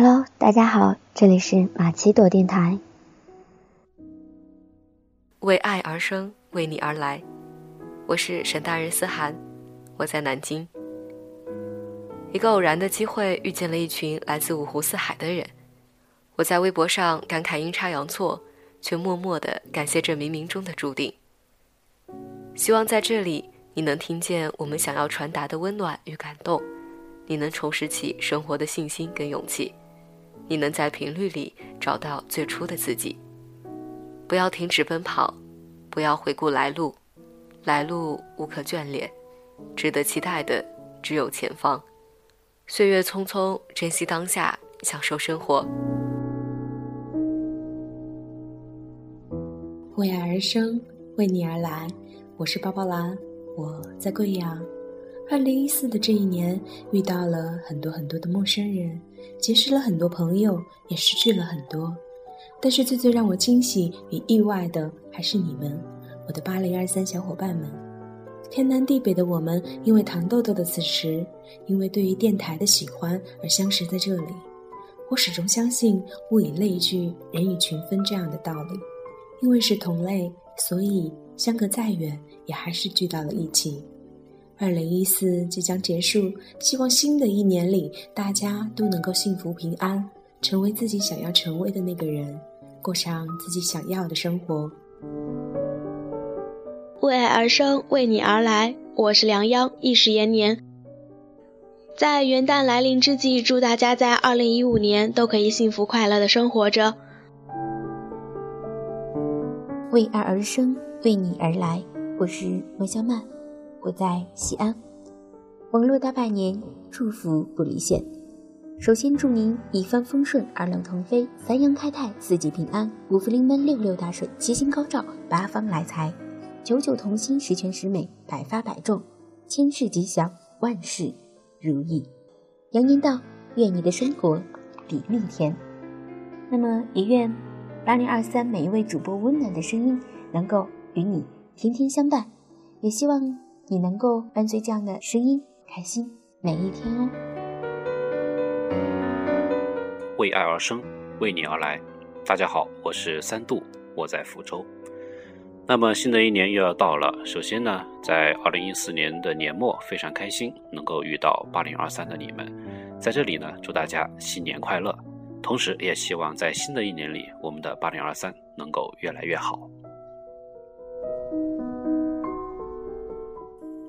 Hello，大家好，这里是马奇朵电台。为爱而生，为你而来。我是沈大人思涵，我在南京。一个偶然的机会，遇见了一群来自五湖四海的人。我在微博上感慨阴差阳错，却默默的感谢这冥冥中的注定。希望在这里，你能听见我们想要传达的温暖与感动，你能重拾起生活的信心跟勇气。你能在频率里找到最初的自己。不要停止奔跑，不要回顾来路，来路无可眷恋，值得期待的只有前方。岁月匆匆，珍惜当下，享受生活。为爱而生，为你而来。我是包包兰，我在贵阳。二零一四的这一年，遇到了很多很多的陌生人，结识了很多朋友，也失去了很多。但是最最让我惊喜与意外的，还是你们，我的八零二三小伙伴们。天南地北的我们，因为糖豆豆的此时，因为对于电台的喜欢而相识在这里。我始终相信“物以类聚，人以群分”这样的道理。因为是同类，所以相隔再远，也还是聚到了一起。二零一四即将结束，希望新的一年里大家都能够幸福平安，成为自己想要成为的那个人，过上自己想要的生活。为爱而生，为你而来。我是梁央，一时延年。在元旦来临之际，祝大家在二零一五年都可以幸福快乐的生活着。为爱而生，为你而来。我是莫小曼。我在西安，网络大拜年，祝福不离线。首先祝您一帆风顺，二龙腾飞，三阳开泰，四季平安，五福临门，六六大顺，七星高照，八方来财，九九同心，十全十美，百发百中，千事吉祥，万事如意。羊年到，愿你的生活比蜜甜。那么也愿八零二三每一位主播温暖的声音能够与你天天相伴，也希望。你能够伴随这样的声音开心每一天哦。为爱而生，为你而来。大家好，我是三度，我在福州。那么新的一年又要到了，首先呢，在二零一四年的年末，非常开心能够遇到八零二三的你们，在这里呢，祝大家新年快乐，同时也希望在新的一年里，我们的八零二三能够越来越好。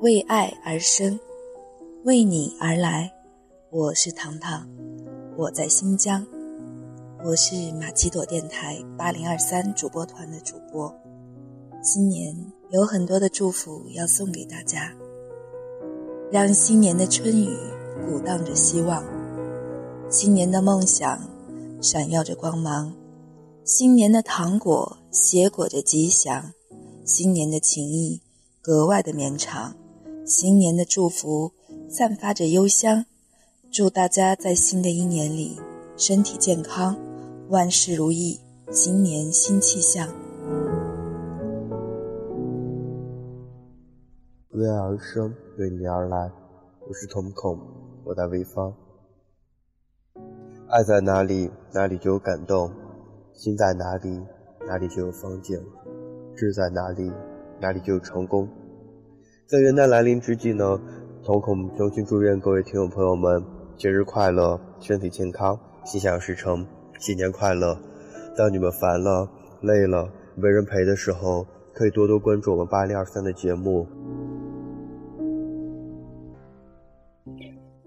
为爱而生，为你而来。我是糖糖，我在新疆。我是马奇朵电台八零二三主播团的主播。新年有很多的祝福要送给大家，让新年的春雨鼓荡着希望，新年的梦想闪耀着光芒，新年的糖果携裹着吉祥，新年的情谊格外的绵长。新年的祝福散发着幽香，祝大家在新的一年里身体健康，万事如意，新年新气象。为爱而生，为你而来。我是瞳孔，我在潍坊。爱在哪里，哪里就有感动；心在哪里，哪里就有风景；志在哪里，哪里就有成功。在元旦来临之际呢，瞳孔衷心祝愿各位听友朋友们节日快乐，身体健康，心想事成，新年快乐！当你们烦了、累了、没人陪的时候，可以多多关注我们八零二三的节目。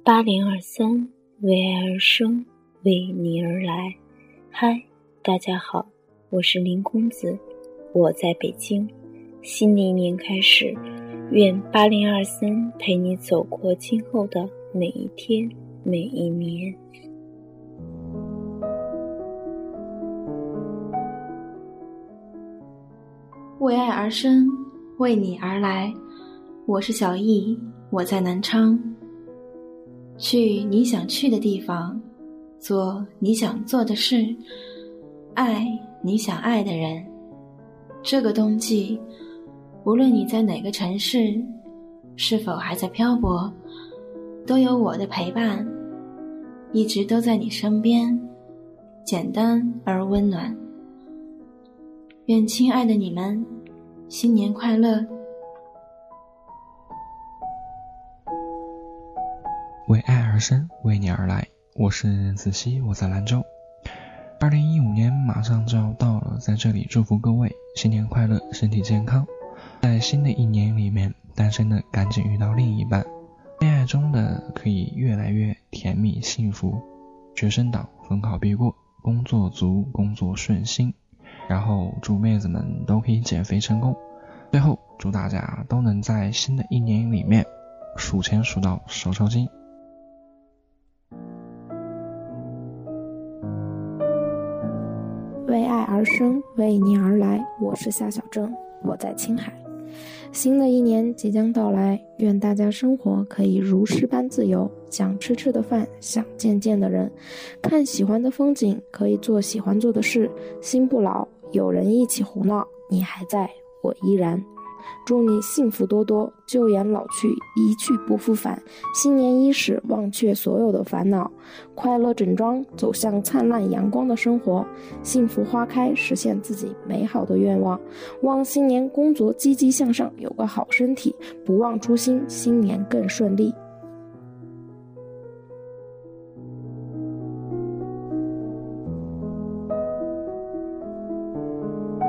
八零二三，为爱而生，为你而来。嗨，大家好，我是林公子，我在北京。新的一年开始。愿八零二三陪你走过今后的每一天每一年。为爱而生，为你而来。我是小易，我在南昌。去你想去的地方，做你想做的事，爱你想爱的人。这个冬季。无论你在哪个城市，是否还在漂泊，都有我的陪伴。一直都在你身边，简单而温暖。愿亲爱的你们，新年快乐！为爱而生，为你而来。我是子熙，我在兰州。二零一五年马上就要到了，在这里祝福各位新年快乐，身体健康。在新的一年里面，单身的赶紧遇到另一半，恋爱中的可以越来越甜蜜幸福。学生党逢考必过，工作足，工作顺心。然后祝妹子们都可以减肥成功。最后祝大家都能在新的一年里面数钱数到手抽筋。为爱而生，为你而来。我是夏小正，我在青海。新的一年即将到来，愿大家生活可以如诗般自由，想吃吃的饭，想见见的人，看喜欢的风景，可以做喜欢做的事，心不老，有人一起胡闹，你还在，我依然。祝你幸福多多，旧颜老去，一去不复返。新年伊始，忘却所有的烦恼，快乐整装，走向灿烂阳光的生活。幸福花开，实现自己美好的愿望。望新年工作积极向上，有个好身体，不忘初心，新年更顺利。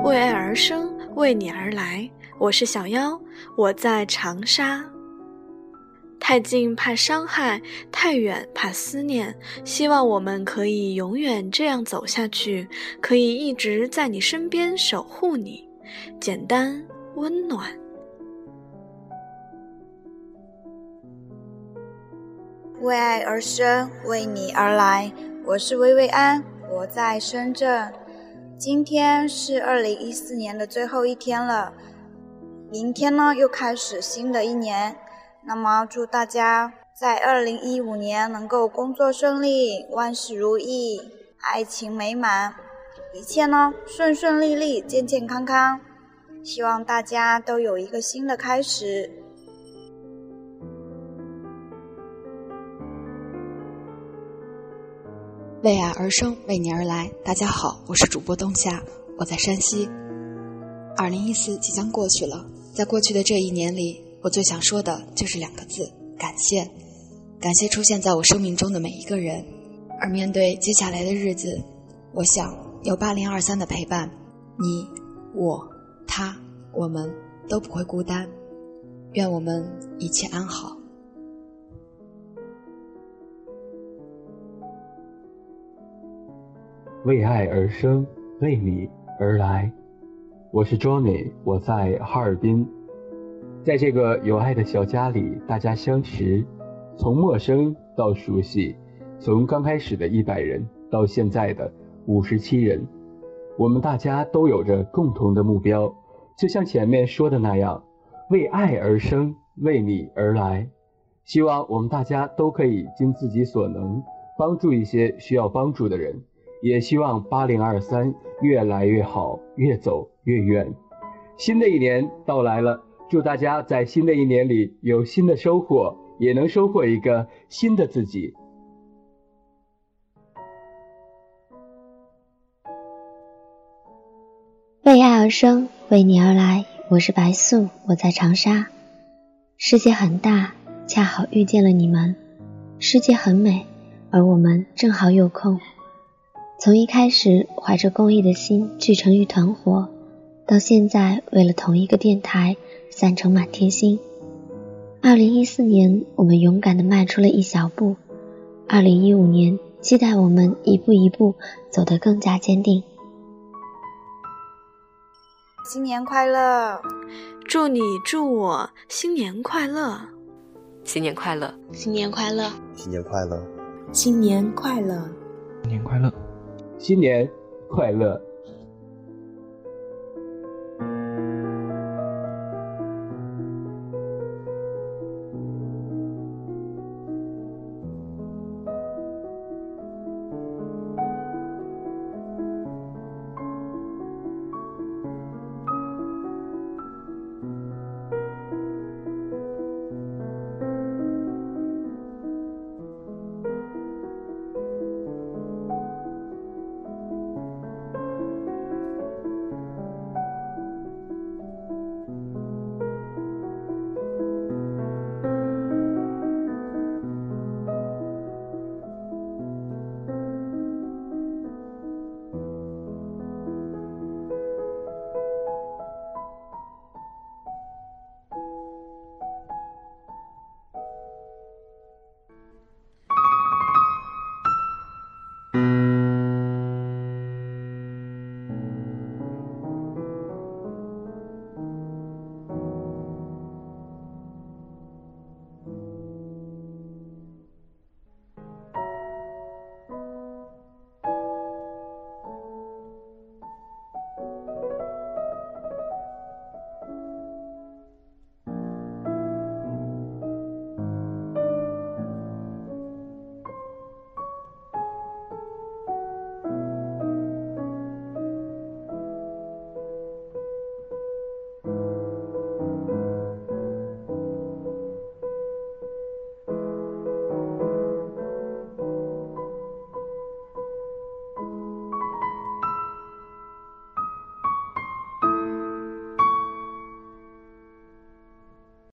为爱而生，为你而来。我是小妖，我在长沙。太近怕伤害，太远怕思念。希望我们可以永远这样走下去，可以一直在你身边守护你，简单温暖。为爱而生，为你而来。我是薇薇安，我在深圳。今天是二零一四年的最后一天了。明天呢，又开始新的一年。那么，祝大家在二零一五年能够工作顺利，万事如意，爱情美满，一切呢顺顺利利，健健康康。希望大家都有一个新的开始。为爱而生，为你而来。大家好，我是主播冬夏，我在山西。二零一四即将过去了。在过去的这一年里，我最想说的就是两个字：感谢。感谢出现在我生命中的每一个人。而面对接下来的日子，我想有八零二三的陪伴，你、我、他，我们都不会孤单。愿我们一切安好。为爱而生，为你而来。我是 Johnny，我在哈尔滨，在这个有爱的小家里，大家相识，从陌生到熟悉，从刚开始的一百人到现在的五十七人，我们大家都有着共同的目标，就像前面说的那样，为爱而生，为你而来。希望我们大家都可以尽自己所能，帮助一些需要帮助的人。也希望八零二三越来越好，越走越远。新的一年到来了，祝大家在新的一年里有新的收获，也能收获一个新的自己。为爱而生，为你而来。我是白素，我在长沙。世界很大，恰好遇见了你们；世界很美，而我们正好有空。从一开始怀着公益的心聚成一团火，到现在为了同一个电台散成满天星。二零一四年，我们勇敢地迈出了一小步；二零一五年，期待我们一步一步走得更加坚定。新年快乐！祝你祝我新年快乐！新年快乐！新年快乐！新年快乐！新年快乐！新年快乐！新年快乐！